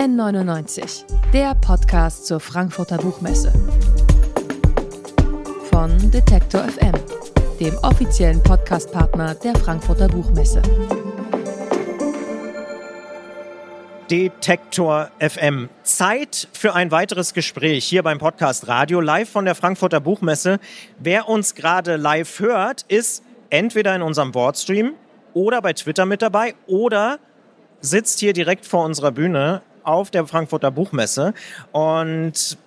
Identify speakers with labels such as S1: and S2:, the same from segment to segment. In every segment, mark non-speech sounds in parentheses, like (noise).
S1: N99, der Podcast zur Frankfurter Buchmesse. Von Detektor FM, dem offiziellen Podcastpartner der Frankfurter Buchmesse.
S2: Detektor FM. Zeit für ein weiteres Gespräch hier beim Podcast Radio live von der Frankfurter Buchmesse. Wer uns gerade live hört, ist entweder in unserem Wordstream oder bei Twitter mit dabei oder sitzt hier direkt vor unserer Bühne auf der Frankfurter Buchmesse. Und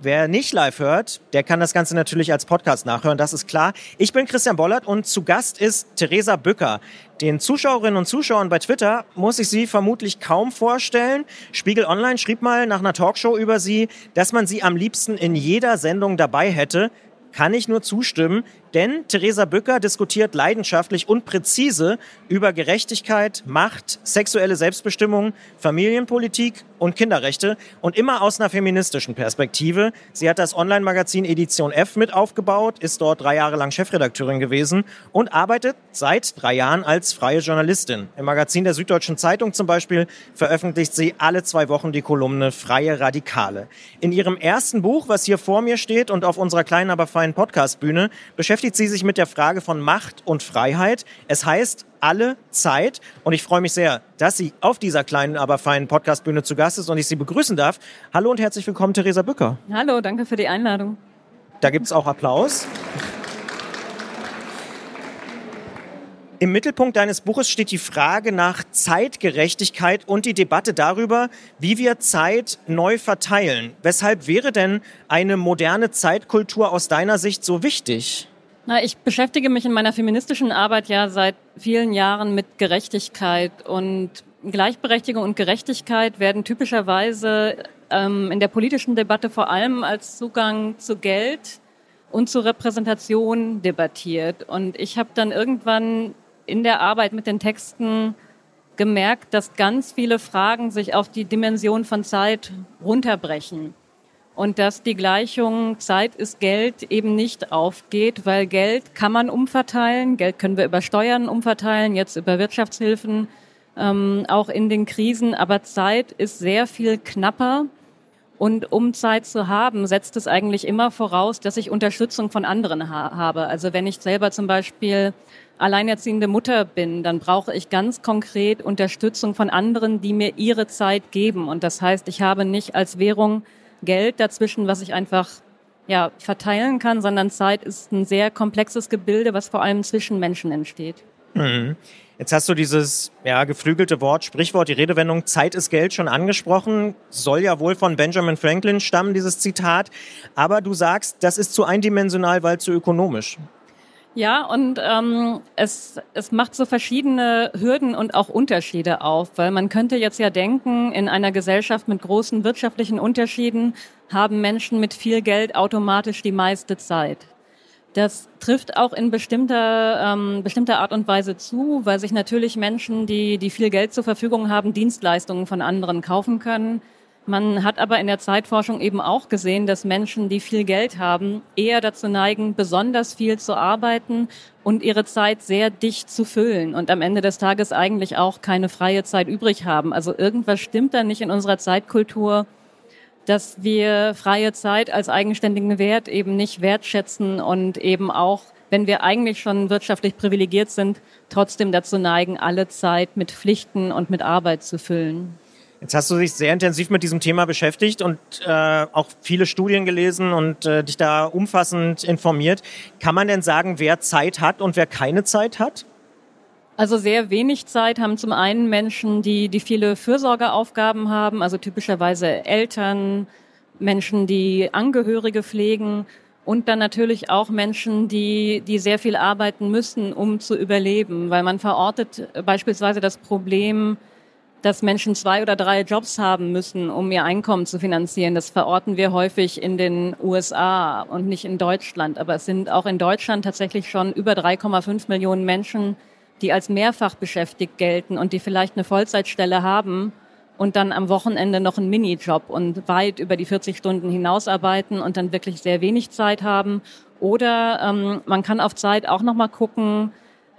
S2: Wer nicht live hört, der kann das Ganze natürlich als Podcast nachhören, das ist klar. Ich bin Christian Bollert und zu Gast ist Theresa Bücker. Den Zuschauerinnen und Zuschauern bei Twitter muss ich sie vermutlich kaum vorstellen. Spiegel Online schrieb mal nach einer Talkshow über sie, dass man sie am liebsten in jeder Sendung dabei hätte. Kann ich nur zustimmen. Denn Theresa Bücker diskutiert leidenschaftlich und präzise über Gerechtigkeit, Macht, sexuelle Selbstbestimmung, Familienpolitik und Kinderrechte und immer aus einer feministischen Perspektive. Sie hat das Online-Magazin Edition F mit aufgebaut, ist dort drei Jahre lang Chefredakteurin gewesen und arbeitet seit drei Jahren als freie Journalistin. Im Magazin der Süddeutschen Zeitung zum Beispiel veröffentlicht sie alle zwei Wochen die Kolumne Freie Radikale. In ihrem ersten Buch, was hier vor mir steht und auf unserer kleinen, aber feinen Podcastbühne, beschäftigt beschäftigt sie sich mit der Frage von Macht und Freiheit. Es heißt alle Zeit und ich freue mich sehr, dass sie auf dieser kleinen, aber feinen Podcastbühne zu Gast ist und ich sie begrüßen darf. Hallo und herzlich willkommen, Theresa Bücker.
S3: Hallo, danke für die Einladung.
S2: Da gibt es auch Applaus. Im Mittelpunkt deines Buches steht die Frage nach Zeitgerechtigkeit und die Debatte darüber, wie wir Zeit neu verteilen. Weshalb wäre denn eine moderne Zeitkultur aus deiner Sicht so wichtig?
S3: Na, ich beschäftige mich in meiner feministischen Arbeit ja seit vielen Jahren mit Gerechtigkeit und Gleichberechtigung und Gerechtigkeit werden typischerweise ähm, in der politischen Debatte vor allem als Zugang zu Geld und zu Repräsentation debattiert. Und ich habe dann irgendwann in der Arbeit mit den Texten gemerkt, dass ganz viele Fragen sich auf die Dimension von Zeit runterbrechen und dass die Gleichung Zeit ist Geld eben nicht aufgeht, weil Geld kann man umverteilen, Geld können wir über Steuern umverteilen, jetzt über Wirtschaftshilfen, ähm, auch in den Krisen, aber Zeit ist sehr viel knapper. Und um Zeit zu haben, setzt es eigentlich immer voraus, dass ich Unterstützung von anderen ha habe. Also wenn ich selber zum Beispiel alleinerziehende Mutter bin, dann brauche ich ganz konkret Unterstützung von anderen, die mir ihre Zeit geben. Und das heißt, ich habe nicht als Währung Geld dazwischen, was ich einfach ja, verteilen kann, sondern Zeit ist ein sehr komplexes Gebilde, was vor allem zwischen Menschen entsteht.
S2: Mhm. Jetzt hast du dieses ja, geflügelte Wort, Sprichwort, die Redewendung Zeit ist Geld schon angesprochen. Soll ja wohl von Benjamin Franklin stammen, dieses Zitat. Aber du sagst, das ist zu eindimensional, weil zu ökonomisch.
S3: Ja, und ähm, es, es macht so verschiedene Hürden und auch Unterschiede auf, weil man könnte jetzt ja denken, in einer Gesellschaft mit großen wirtschaftlichen Unterschieden haben Menschen mit viel Geld automatisch die meiste Zeit. Das trifft auch in bestimmter, ähm, bestimmter Art und Weise zu, weil sich natürlich Menschen, die, die viel Geld zur Verfügung haben, Dienstleistungen von anderen kaufen können man hat aber in der Zeitforschung eben auch gesehen, dass Menschen, die viel Geld haben, eher dazu neigen, besonders viel zu arbeiten und ihre Zeit sehr dicht zu füllen und am Ende des Tages eigentlich auch keine freie Zeit übrig haben. Also irgendwas stimmt da nicht in unserer Zeitkultur, dass wir freie Zeit als eigenständigen Wert eben nicht wertschätzen und eben auch, wenn wir eigentlich schon wirtschaftlich privilegiert sind, trotzdem dazu neigen, alle Zeit mit Pflichten und mit Arbeit zu füllen.
S2: Jetzt hast du dich sehr intensiv mit diesem Thema beschäftigt und äh, auch viele Studien gelesen und äh, dich da umfassend informiert. Kann man denn sagen, wer Zeit hat und wer keine Zeit hat?
S3: Also sehr wenig Zeit haben zum einen Menschen, die, die viele Fürsorgeaufgaben haben, also typischerweise Eltern, Menschen, die Angehörige pflegen und dann natürlich auch Menschen, die, die sehr viel arbeiten müssen, um zu überleben, weil man verortet beispielsweise das Problem, dass Menschen zwei oder drei Jobs haben müssen, um ihr Einkommen zu finanzieren. Das verorten wir häufig in den USA und nicht in Deutschland. Aber es sind auch in Deutschland tatsächlich schon über 3,5 Millionen Menschen, die als mehrfach beschäftigt gelten und die vielleicht eine Vollzeitstelle haben und dann am Wochenende noch einen Minijob und weit über die 40 Stunden hinausarbeiten und dann wirklich sehr wenig Zeit haben. Oder ähm, man kann auf Zeit auch noch mal gucken,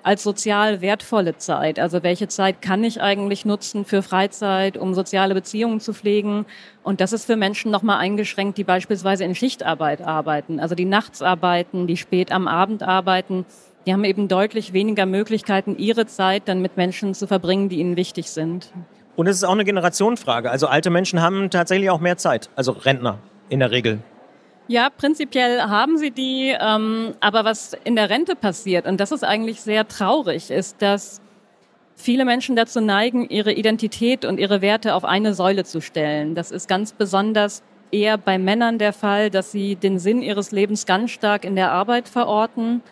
S3: als sozial wertvolle Zeit. Also welche Zeit kann ich eigentlich nutzen für Freizeit, um soziale Beziehungen zu pflegen? Und das ist für Menschen nochmal eingeschränkt, die beispielsweise in Schichtarbeit arbeiten, also die nachts arbeiten, die spät am Abend arbeiten. Die haben eben deutlich weniger Möglichkeiten, ihre Zeit dann mit Menschen zu verbringen, die ihnen wichtig sind.
S2: Und es ist auch eine Generationenfrage. Also alte Menschen haben tatsächlich auch mehr Zeit, also Rentner in der Regel.
S3: Ja, prinzipiell haben sie die, ähm, aber was in der Rente passiert, und das ist eigentlich sehr traurig, ist, dass viele Menschen dazu neigen, ihre Identität und ihre Werte auf eine Säule zu stellen. Das ist ganz besonders eher bei Männern der Fall, dass sie den Sinn ihres Lebens ganz stark in der Arbeit verorten.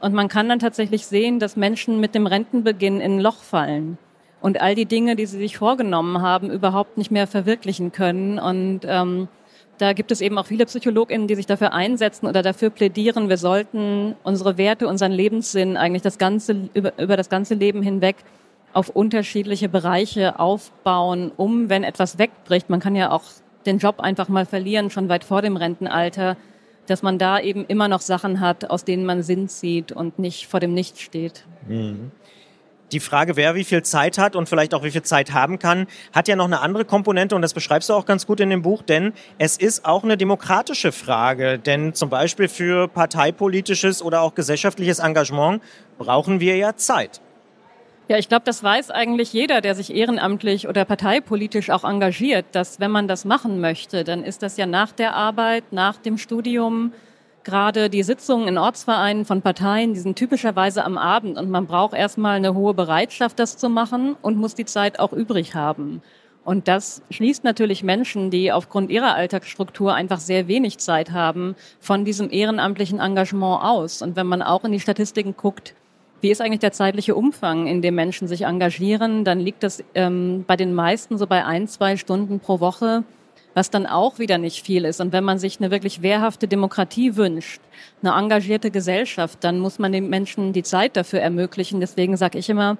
S3: Und man kann dann tatsächlich sehen, dass Menschen mit dem Rentenbeginn in ein Loch fallen und all die Dinge, die sie sich vorgenommen haben, überhaupt nicht mehr verwirklichen können. Und ähm, da gibt es eben auch viele PsychologInnen, die sich dafür einsetzen oder dafür plädieren, wir sollten unsere Werte, unseren Lebenssinn eigentlich das ganze, über, über das ganze Leben hinweg auf unterschiedliche Bereiche aufbauen, um, wenn etwas wegbricht, man kann ja auch den Job einfach mal verlieren, schon weit vor dem Rentenalter, dass man da eben immer noch Sachen hat, aus denen man Sinn zieht und nicht vor dem Nichts steht. Mhm.
S2: Die Frage, wer wie viel Zeit hat und vielleicht auch wie viel Zeit haben kann, hat ja noch eine andere Komponente und das beschreibst du auch ganz gut in dem Buch, denn es ist auch eine demokratische Frage. Denn zum Beispiel für parteipolitisches oder auch gesellschaftliches Engagement brauchen wir ja Zeit.
S3: Ja, ich glaube, das weiß eigentlich jeder, der sich ehrenamtlich oder parteipolitisch auch engagiert, dass wenn man das machen möchte, dann ist das ja nach der Arbeit, nach dem Studium, Gerade die Sitzungen in Ortsvereinen von Parteien, die sind typischerweise am Abend und man braucht erstmal eine hohe Bereitschaft, das zu machen und muss die Zeit auch übrig haben. Und das schließt natürlich Menschen, die aufgrund ihrer Alltagsstruktur einfach sehr wenig Zeit haben, von diesem ehrenamtlichen Engagement aus. Und wenn man auch in die Statistiken guckt, wie ist eigentlich der zeitliche Umfang, in dem Menschen sich engagieren, dann liegt das ähm, bei den meisten so bei ein, zwei Stunden pro Woche was dann auch wieder nicht viel ist. Und wenn man sich eine wirklich wehrhafte Demokratie wünscht, eine engagierte Gesellschaft, dann muss man den Menschen die Zeit dafür ermöglichen. Deswegen sage ich immer,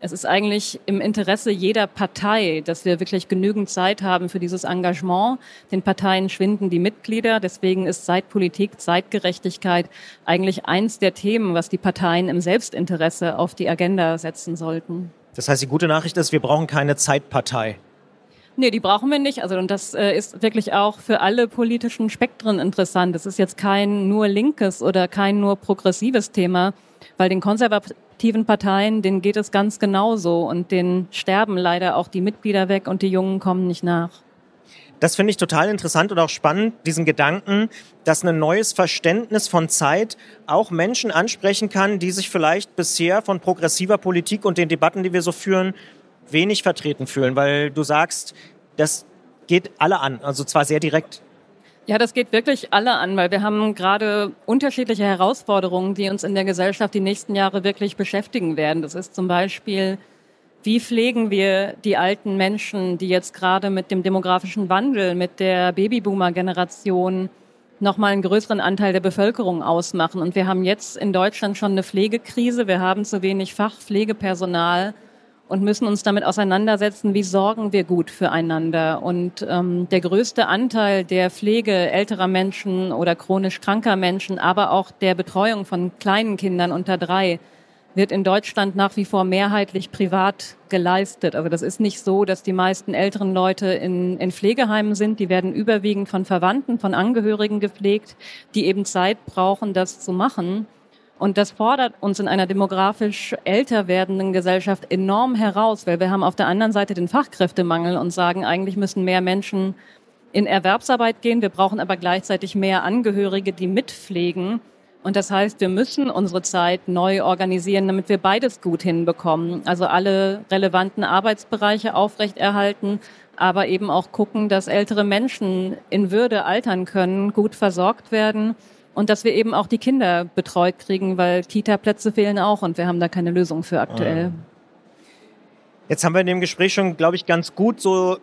S3: es ist eigentlich im Interesse jeder Partei, dass wir wirklich genügend Zeit haben für dieses Engagement. Den Parteien schwinden die Mitglieder. Deswegen ist Zeitpolitik, Zeitgerechtigkeit eigentlich eins der Themen, was die Parteien im Selbstinteresse auf die Agenda setzen sollten.
S2: Das heißt, die gute Nachricht ist, wir brauchen keine Zeitpartei.
S3: Nee, die brauchen wir nicht. Also und das äh, ist wirklich auch für alle politischen Spektren interessant. Das ist jetzt kein nur linkes oder kein nur progressives Thema, weil den konservativen Parteien, denen geht es ganz genauso und denen sterben leider auch die Mitglieder weg und die Jungen kommen nicht nach.
S2: Das finde ich total interessant und auch spannend, diesen Gedanken, dass ein neues Verständnis von Zeit auch Menschen ansprechen kann, die sich vielleicht bisher von progressiver Politik und den Debatten, die wir so führen, wenig vertreten fühlen, weil du sagst, das geht alle an, also zwar sehr direkt.
S3: Ja, das geht wirklich alle an, weil wir haben gerade unterschiedliche Herausforderungen, die uns in der Gesellschaft die nächsten Jahre wirklich beschäftigen werden. Das ist zum Beispiel, wie pflegen wir die alten Menschen, die jetzt gerade mit dem demografischen Wandel, mit der Babyboomer-Generation nochmal einen größeren Anteil der Bevölkerung ausmachen. Und wir haben jetzt in Deutschland schon eine Pflegekrise. Wir haben zu wenig Fachpflegepersonal und müssen uns damit auseinandersetzen, wie sorgen wir gut füreinander. Und ähm, der größte Anteil der Pflege älterer Menschen oder chronisch kranker Menschen, aber auch der Betreuung von kleinen Kindern unter drei, wird in Deutschland nach wie vor mehrheitlich privat geleistet. Also das ist nicht so, dass die meisten älteren Leute in, in Pflegeheimen sind. Die werden überwiegend von Verwandten, von Angehörigen gepflegt, die eben Zeit brauchen, das zu machen. Und das fordert uns in einer demografisch älter werdenden Gesellschaft enorm heraus, weil wir haben auf der anderen Seite den Fachkräftemangel und sagen, eigentlich müssen mehr Menschen in Erwerbsarbeit gehen. Wir brauchen aber gleichzeitig mehr Angehörige, die mitpflegen. Und das heißt, wir müssen unsere Zeit neu organisieren, damit wir beides gut hinbekommen. Also alle relevanten Arbeitsbereiche aufrechterhalten, aber eben auch gucken, dass ältere Menschen in Würde altern können, gut versorgt werden und dass wir eben auch die Kinder betreut kriegen, weil Kita-Plätze fehlen auch und wir haben da keine Lösung für aktuell.
S2: Jetzt haben wir in dem Gespräch schon, glaube ich, ganz gut so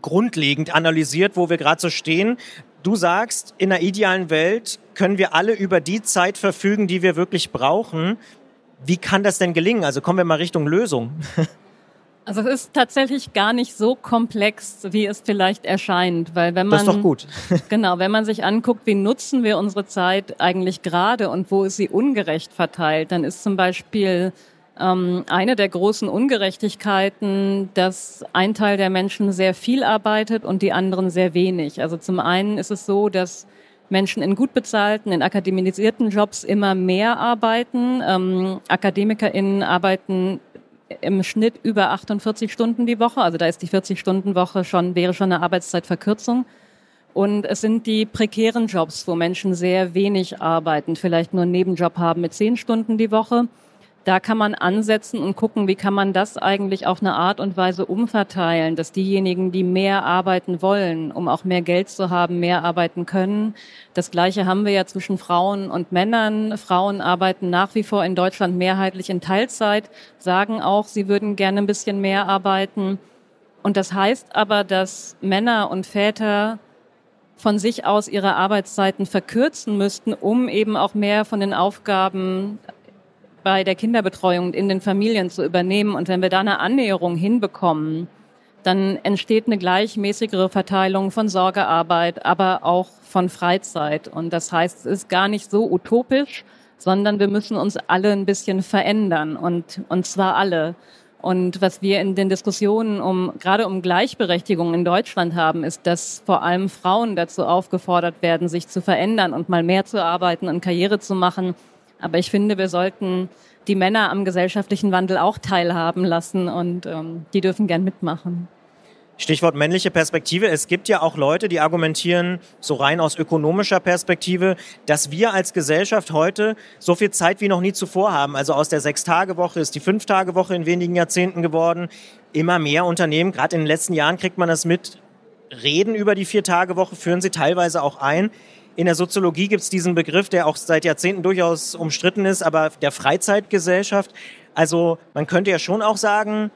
S2: grundlegend analysiert, wo wir gerade so stehen. Du sagst, in einer idealen Welt können wir alle über die Zeit verfügen, die wir wirklich brauchen. Wie kann das denn gelingen? Also kommen wir mal Richtung Lösung. (laughs)
S3: Also es ist tatsächlich gar nicht so komplex, wie es vielleicht erscheint, weil wenn man
S2: das ist doch gut. (laughs)
S3: genau, wenn man sich anguckt, wie nutzen wir unsere Zeit eigentlich gerade und wo ist sie ungerecht verteilt, dann ist zum Beispiel ähm, eine der großen Ungerechtigkeiten, dass ein Teil der Menschen sehr viel arbeitet und die anderen sehr wenig. Also zum einen ist es so, dass Menschen in gut bezahlten, in akademisierten Jobs immer mehr arbeiten. Ähm, AkademikerInnen arbeiten im Schnitt über 48 Stunden die Woche. Also da ist die 40-Stunden-Woche schon, wäre schon eine Arbeitszeitverkürzung. Und es sind die prekären Jobs, wo Menschen sehr wenig arbeiten, vielleicht nur einen Nebenjob haben mit 10 Stunden die Woche da kann man ansetzen und gucken, wie kann man das eigentlich auf eine Art und Weise umverteilen, dass diejenigen, die mehr arbeiten wollen, um auch mehr Geld zu haben, mehr arbeiten können. Das Gleiche haben wir ja zwischen Frauen und Männern. Frauen arbeiten nach wie vor in Deutschland mehrheitlich in Teilzeit, sagen auch, sie würden gerne ein bisschen mehr arbeiten. Und das heißt aber, dass Männer und Väter von sich aus ihre Arbeitszeiten verkürzen müssten, um eben auch mehr von den Aufgaben bei der Kinderbetreuung in den Familien zu übernehmen. Und wenn wir da eine Annäherung hinbekommen, dann entsteht eine gleichmäßigere Verteilung von Sorgearbeit, aber auch von Freizeit. Und das heißt, es ist gar nicht so utopisch, sondern wir müssen uns alle ein bisschen verändern und, und zwar alle. Und was wir in den Diskussionen um, gerade um Gleichberechtigung in Deutschland haben, ist, dass vor allem Frauen dazu aufgefordert werden, sich zu verändern und mal mehr zu arbeiten und Karriere zu machen aber ich finde, wir sollten die Männer am gesellschaftlichen Wandel auch teilhaben lassen und ähm, die dürfen gern mitmachen.
S2: Stichwort männliche Perspektive. Es gibt ja auch Leute, die argumentieren, so rein aus ökonomischer Perspektive, dass wir als Gesellschaft heute so viel Zeit wie noch nie zuvor haben. Also aus der Sechs-Tage-Woche ist die Fünf-Tage-Woche in wenigen Jahrzehnten geworden. Immer mehr Unternehmen, gerade in den letzten Jahren kriegt man das mit, reden über die Vier-Tage-Woche, führen sie teilweise auch ein. In der Soziologie gibt es diesen Begriff, der auch seit Jahrzehnten durchaus umstritten ist, aber der Freizeitgesellschaft. Also man könnte ja schon auch sagen,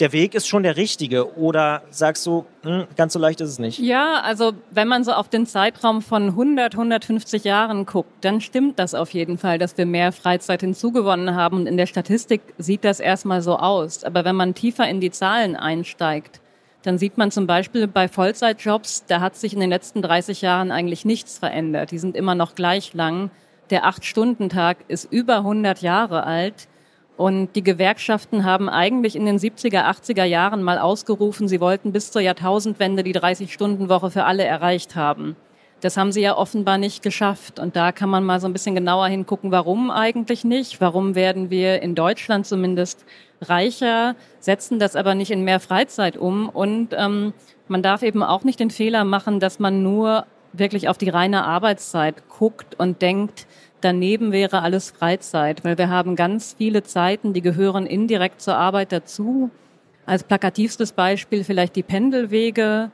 S2: der Weg ist schon der richtige. Oder sagst du, hm, ganz so leicht ist es nicht?
S3: Ja, also wenn man so auf den Zeitraum von 100, 150 Jahren guckt, dann stimmt das auf jeden Fall, dass wir mehr Freizeit hinzugewonnen haben. Und in der Statistik sieht das erstmal so aus. Aber wenn man tiefer in die Zahlen einsteigt, dann sieht man zum Beispiel bei Vollzeitjobs, da hat sich in den letzten 30 Jahren eigentlich nichts verändert. Die sind immer noch gleich lang. Der Acht-Stunden-Tag ist über 100 Jahre alt. Und die Gewerkschaften haben eigentlich in den 70er, 80er Jahren mal ausgerufen, sie wollten bis zur Jahrtausendwende die 30-Stunden-Woche für alle erreicht haben. Das haben sie ja offenbar nicht geschafft. Und da kann man mal so ein bisschen genauer hingucken, warum eigentlich nicht? Warum werden wir in Deutschland zumindest reicher, setzen das aber nicht in mehr Freizeit um? Und ähm, man darf eben auch nicht den Fehler machen, dass man nur wirklich auf die reine Arbeitszeit guckt und denkt, daneben wäre alles Freizeit, weil wir haben ganz viele Zeiten, die gehören indirekt zur Arbeit dazu. Als plakativstes Beispiel vielleicht die Pendelwege,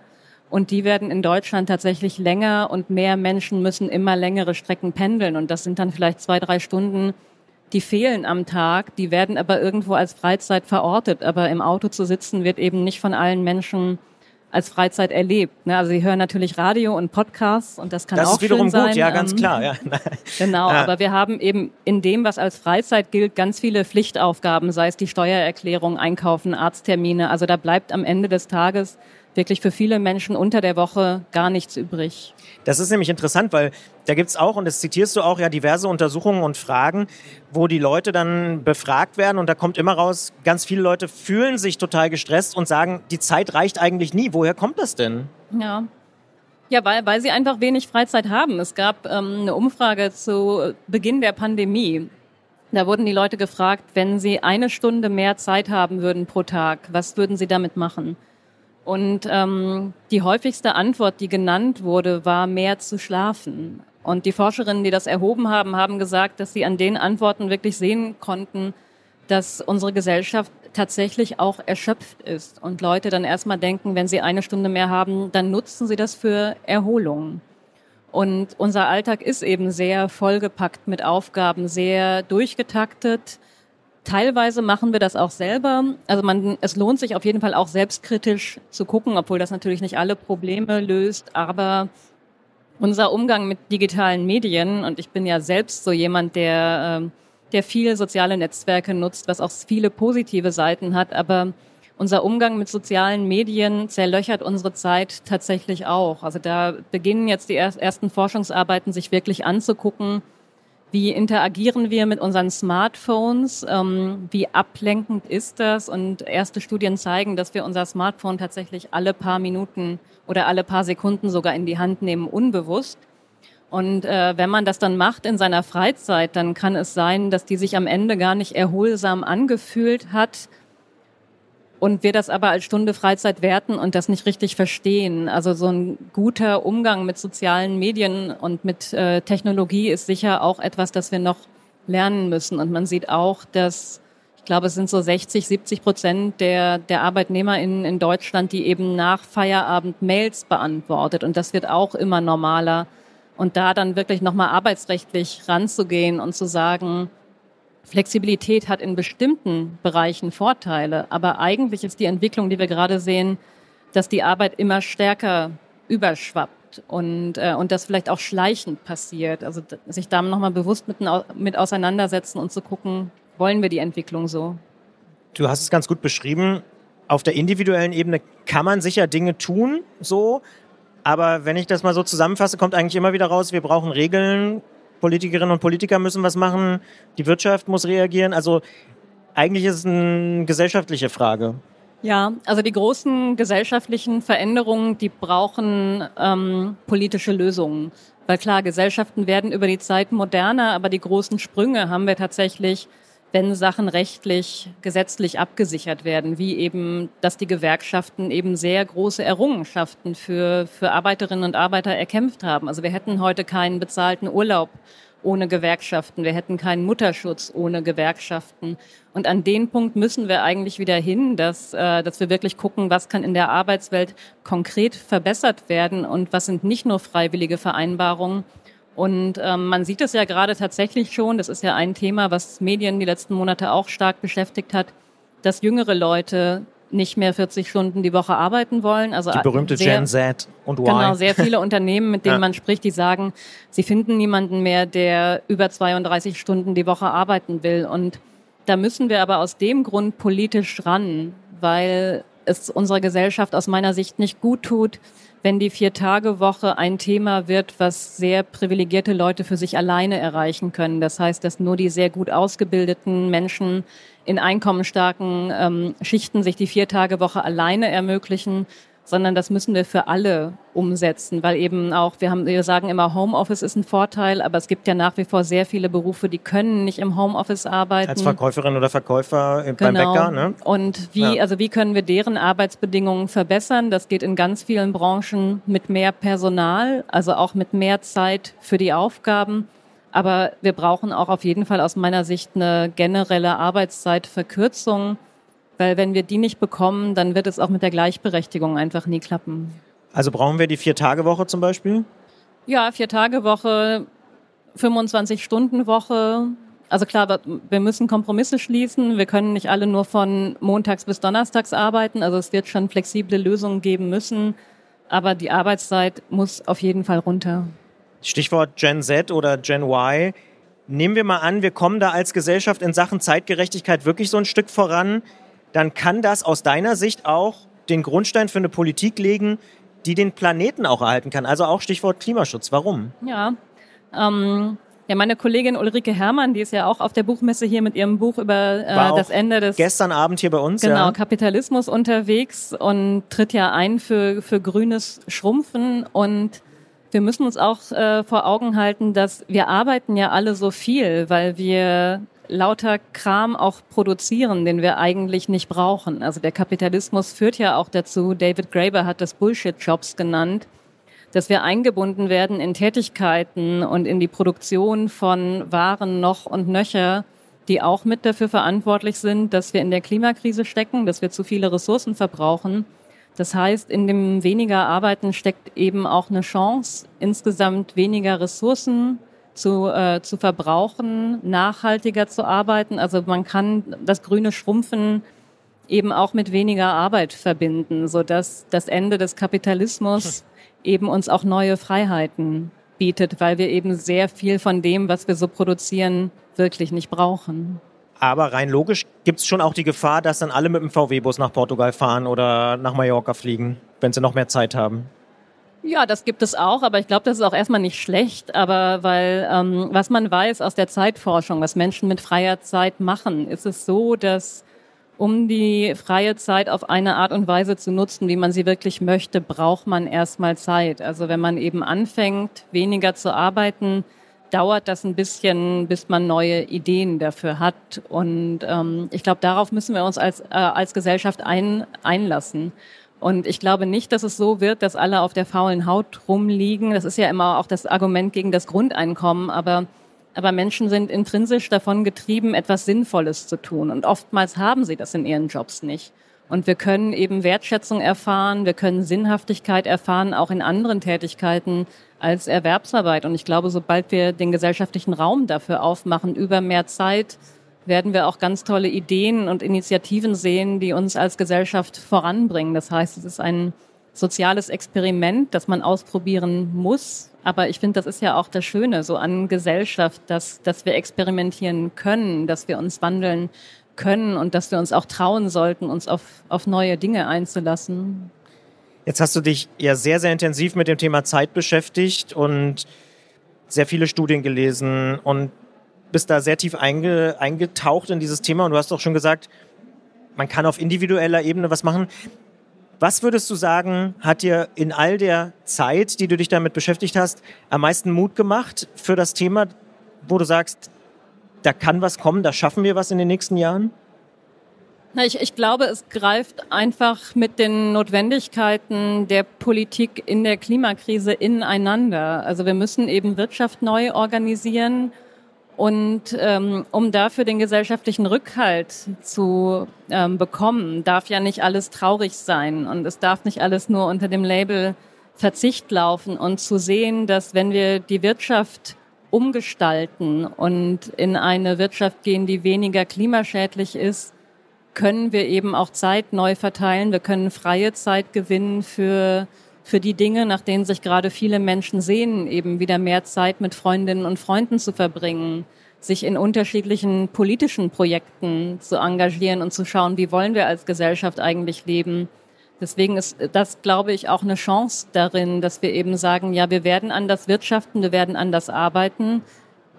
S3: und die werden in Deutschland tatsächlich länger und mehr Menschen müssen immer längere Strecken pendeln. Und das sind dann vielleicht zwei, drei Stunden, die fehlen am Tag. Die werden aber irgendwo als Freizeit verortet. Aber im Auto zu sitzen wird eben nicht von allen Menschen als Freizeit erlebt. Ne? Also sie hören natürlich Radio und Podcasts und das kann
S2: das
S3: auch
S2: ist wiederum
S3: schön sein.
S2: gut, ja, ganz
S3: ähm,
S2: klar. Ja. (laughs)
S3: Genau, aber wir haben eben in dem, was als Freizeit gilt, ganz viele Pflichtaufgaben, sei es die Steuererklärung, Einkaufen, Arzttermine. Also da bleibt am Ende des Tages wirklich für viele Menschen unter der Woche gar nichts übrig.
S2: Das ist nämlich interessant, weil da gibt's auch, und das zitierst du auch, ja diverse Untersuchungen und Fragen, wo die Leute dann befragt werden und da kommt immer raus, ganz viele Leute fühlen sich total gestresst und sagen, die Zeit reicht eigentlich nie. Woher kommt das denn?
S3: Ja. Ja, weil, weil sie einfach wenig Freizeit haben. Es gab ähm, eine Umfrage zu Beginn der Pandemie. Da wurden die Leute gefragt, wenn sie eine Stunde mehr Zeit haben würden pro Tag, was würden sie damit machen? Und ähm, die häufigste Antwort, die genannt wurde, war mehr zu schlafen. Und die Forscherinnen, die das erhoben haben, haben gesagt, dass sie an den Antworten wirklich sehen konnten, dass unsere Gesellschaft tatsächlich auch erschöpft ist und Leute dann erstmal denken, wenn sie eine Stunde mehr haben, dann nutzen sie das für Erholung. Und unser Alltag ist eben sehr vollgepackt mit Aufgaben, sehr durchgetaktet. Teilweise machen wir das auch selber. Also man, es lohnt sich auf jeden Fall auch selbstkritisch zu gucken, obwohl das natürlich nicht alle Probleme löst. Aber unser Umgang mit digitalen Medien, und ich bin ja selbst so jemand, der, ähm, der viele soziale Netzwerke nutzt, was auch viele positive Seiten hat, aber unser Umgang mit sozialen Medien zerlöchert unsere Zeit tatsächlich auch. Also da beginnen jetzt die ersten Forschungsarbeiten sich wirklich anzugucken, wie interagieren wir mit unseren Smartphones? Ähm, wie ablenkend ist das? Und erste Studien zeigen, dass wir unser Smartphone tatsächlich alle paar Minuten oder alle paar Sekunden sogar in die Hand nehmen, unbewusst. Und äh, wenn man das dann macht in seiner Freizeit, dann kann es sein, dass die sich am Ende gar nicht erholsam angefühlt hat, und wir das aber als Stunde Freizeit werten und das nicht richtig verstehen. Also so ein guter Umgang mit sozialen Medien und mit äh, Technologie ist sicher auch etwas, das wir noch lernen müssen. Und man sieht auch, dass ich glaube, es sind so 60, 70 Prozent der, der Arbeitnehmer in, in Deutschland, die eben nach Feierabend Mails beantwortet. Und das wird auch immer normaler. Und da dann wirklich nochmal arbeitsrechtlich ranzugehen und zu sagen, Flexibilität hat in bestimmten Bereichen Vorteile, aber eigentlich ist die Entwicklung, die wir gerade sehen, dass die Arbeit immer stärker überschwappt und, äh, und das vielleicht auch schleichend passiert. Also sich da nochmal bewusst mit, mit auseinandersetzen und zu gucken, wollen wir die Entwicklung so?
S2: Du hast es ganz gut beschrieben. Auf der individuellen Ebene kann man sicher Dinge tun, so. Aber wenn ich das mal so zusammenfasse, kommt eigentlich immer wieder raus, wir brauchen Regeln, Politikerinnen und Politiker müssen was machen, die Wirtschaft muss reagieren. Also eigentlich ist es eine gesellschaftliche Frage.
S3: Ja, also die großen gesellschaftlichen Veränderungen, die brauchen ähm, politische Lösungen. Weil klar, Gesellschaften werden über die Zeit moderner, aber die großen Sprünge haben wir tatsächlich, wenn Sachen rechtlich, gesetzlich abgesichert werden, wie eben, dass die Gewerkschaften eben sehr große Errungenschaften für, für Arbeiterinnen und Arbeiter erkämpft haben. Also wir hätten heute keinen bezahlten Urlaub ohne Gewerkschaften. Wir hätten keinen Mutterschutz ohne Gewerkschaften. Und an den Punkt müssen wir eigentlich wieder hin, dass, äh, dass wir wirklich gucken, was kann in der Arbeitswelt konkret verbessert werden und was sind nicht nur freiwillige Vereinbarungen. Und ähm, man sieht es ja gerade tatsächlich schon, das ist ja ein Thema, was Medien die letzten Monate auch stark beschäftigt hat, dass jüngere Leute nicht mehr 40 Stunden die Woche arbeiten wollen.
S2: Also die berühmte sehr, Gen Z und Y.
S3: Genau, sehr viele (laughs) Unternehmen, mit denen ja. man spricht, die sagen, sie finden niemanden mehr, der über 32 Stunden die Woche arbeiten will. Und da müssen wir aber aus dem Grund politisch ran, weil es unserer Gesellschaft aus meiner Sicht nicht gut tut, wenn die Vier-Tage-Woche ein Thema wird, was sehr privilegierte Leute für sich alleine erreichen können. Das heißt, dass nur die sehr gut ausgebildeten Menschen in einkommensstarken ähm, Schichten sich die Vier-Tage-Woche alleine ermöglichen, sondern das müssen wir für alle umsetzen, weil eben auch, wir haben, wir sagen immer, Homeoffice ist ein Vorteil, aber es gibt ja nach wie vor sehr viele Berufe, die können nicht im Homeoffice arbeiten.
S2: Als Verkäuferin oder Verkäufer genau. beim Bäcker, ne?
S3: Und wie, ja. also wie können wir deren Arbeitsbedingungen verbessern? Das geht in ganz vielen Branchen mit mehr Personal, also auch mit mehr Zeit für die Aufgaben. Aber wir brauchen auch auf jeden Fall aus meiner Sicht eine generelle Arbeitszeitverkürzung, weil wenn wir die nicht bekommen, dann wird es auch mit der Gleichberechtigung einfach nie klappen.
S2: Also brauchen wir die Vier-Tage-Woche zum Beispiel?
S3: Ja, Vier-Tage-Woche, 25-Stunden-Woche. Also klar, wir müssen Kompromisse schließen. Wir können nicht alle nur von montags bis donnerstags arbeiten. Also es wird schon flexible Lösungen geben müssen. Aber die Arbeitszeit muss auf jeden Fall runter.
S2: Stichwort Gen Z oder Gen Y. Nehmen wir mal an, wir kommen da als Gesellschaft in Sachen Zeitgerechtigkeit wirklich so ein Stück voran. Dann kann das aus deiner Sicht auch den Grundstein für eine Politik legen, die den Planeten auch erhalten kann. Also auch Stichwort Klimaschutz. Warum?
S3: Ja, ähm, ja, meine Kollegin Ulrike Herrmann, die ist ja auch auf der Buchmesse hier mit ihrem Buch über äh, das Ende des
S2: gestern Abend hier bei uns
S3: genau
S2: ja.
S3: Kapitalismus unterwegs und tritt ja ein für für grünes Schrumpfen und wir müssen uns auch äh, vor Augen halten, dass wir arbeiten ja alle so viel, weil wir lauter Kram auch produzieren, den wir eigentlich nicht brauchen. Also der Kapitalismus führt ja auch dazu, David Graeber hat das Bullshit-Jobs genannt, dass wir eingebunden werden in Tätigkeiten und in die Produktion von Waren noch und nöcher, die auch mit dafür verantwortlich sind, dass wir in der Klimakrise stecken, dass wir zu viele Ressourcen verbrauchen das heißt, in dem weniger Arbeiten steckt eben auch eine Chance, insgesamt weniger Ressourcen zu, äh, zu verbrauchen, nachhaltiger zu arbeiten. Also man kann das grüne Schrumpfen eben auch mit weniger Arbeit verbinden, sodass das Ende des Kapitalismus eben uns auch neue Freiheiten bietet, weil wir eben sehr viel von dem, was wir so produzieren, wirklich nicht brauchen.
S2: Aber rein logisch gibt es schon auch die Gefahr, dass dann alle mit dem VW-Bus nach Portugal fahren oder nach Mallorca fliegen, wenn sie noch mehr Zeit haben.
S3: Ja, das gibt es auch, aber ich glaube, das ist auch erstmal nicht schlecht. Aber weil ähm, was man weiß aus der Zeitforschung, was Menschen mit freier Zeit machen, ist es so, dass um die freie Zeit auf eine Art und Weise zu nutzen, wie man sie wirklich möchte, braucht man erstmal Zeit. Also wenn man eben anfängt, weniger zu arbeiten, dauert das ein bisschen, bis man neue Ideen dafür hat. Und ähm, ich glaube, darauf müssen wir uns als, äh, als Gesellschaft ein, einlassen. Und ich glaube nicht, dass es so wird, dass alle auf der faulen Haut rumliegen. Das ist ja immer auch das Argument gegen das Grundeinkommen. Aber, aber Menschen sind intrinsisch davon getrieben, etwas Sinnvolles zu tun. Und oftmals haben sie das in ihren Jobs nicht. Und wir können eben Wertschätzung erfahren, wir können Sinnhaftigkeit erfahren, auch in anderen Tätigkeiten als Erwerbsarbeit. Und ich glaube, sobald wir den gesellschaftlichen Raum dafür aufmachen, über mehr Zeit, werden wir auch ganz tolle Ideen und Initiativen sehen, die uns als Gesellschaft voranbringen. Das heißt, es ist ein soziales Experiment, das man ausprobieren muss. Aber ich finde, das ist ja auch das Schöne so an Gesellschaft, dass, dass wir experimentieren können, dass wir uns wandeln können und dass wir uns auch trauen sollten, uns auf, auf neue Dinge einzulassen.
S2: Jetzt hast du dich ja sehr, sehr intensiv mit dem Thema Zeit beschäftigt und sehr viele Studien gelesen und bist da sehr tief einge, eingetaucht in dieses Thema und du hast auch schon gesagt, man kann auf individueller Ebene was machen. Was würdest du sagen, hat dir in all der Zeit, die du dich damit beschäftigt hast, am meisten Mut gemacht für das Thema, wo du sagst, da kann was kommen, da schaffen wir was in den nächsten Jahren?
S3: Na, ich, ich glaube, es greift einfach mit den Notwendigkeiten der Politik in der Klimakrise ineinander. Also wir müssen eben Wirtschaft neu organisieren und ähm, um dafür den gesellschaftlichen Rückhalt zu ähm, bekommen, darf ja nicht alles traurig sein und es darf nicht alles nur unter dem Label Verzicht laufen und zu sehen, dass wenn wir die Wirtschaft umgestalten und in eine Wirtschaft gehen, die weniger klimaschädlich ist, können wir eben auch Zeit neu verteilen. Wir können freie Zeit gewinnen für, für die Dinge, nach denen sich gerade viele Menschen sehen, eben wieder mehr Zeit mit Freundinnen und Freunden zu verbringen, sich in unterschiedlichen politischen Projekten zu engagieren und zu schauen, wie wollen wir als Gesellschaft eigentlich leben. Deswegen ist das, glaube ich, auch eine Chance darin, dass wir eben sagen, ja, wir werden anders wirtschaften, wir werden anders arbeiten,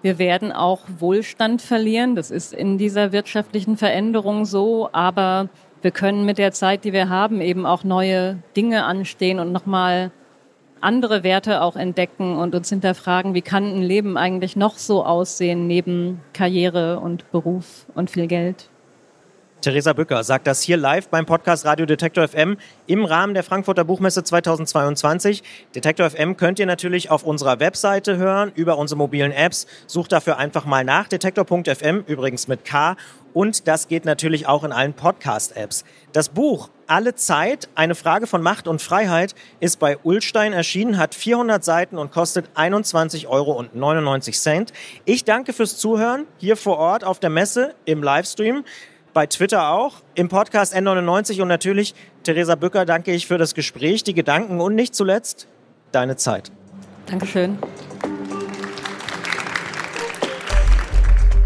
S3: wir werden auch Wohlstand verlieren. Das ist in dieser wirtschaftlichen Veränderung so. Aber wir können mit der Zeit, die wir haben, eben auch neue Dinge anstehen und nochmal andere Werte auch entdecken und uns hinterfragen, wie kann ein Leben eigentlich noch so aussehen neben Karriere und Beruf und viel Geld.
S2: Theresa Bücker sagt das hier live beim Podcast Radio Detektor FM im Rahmen der Frankfurter Buchmesse 2022. Detektor FM könnt ihr natürlich auf unserer Webseite hören, über unsere mobilen Apps. Sucht dafür einfach mal nach detektor.fm, übrigens mit K. Und das geht natürlich auch in allen Podcast-Apps. Das Buch Alle Zeit, eine Frage von Macht und Freiheit, ist bei Ulstein erschienen, hat 400 Seiten und kostet 21,99 Euro. Ich danke fürs Zuhören hier vor Ort auf der Messe im Livestream bei Twitter auch, im Podcast N99 und natürlich, Theresa Bücker, danke ich für das Gespräch, die Gedanken und nicht zuletzt deine Zeit.
S3: Dankeschön.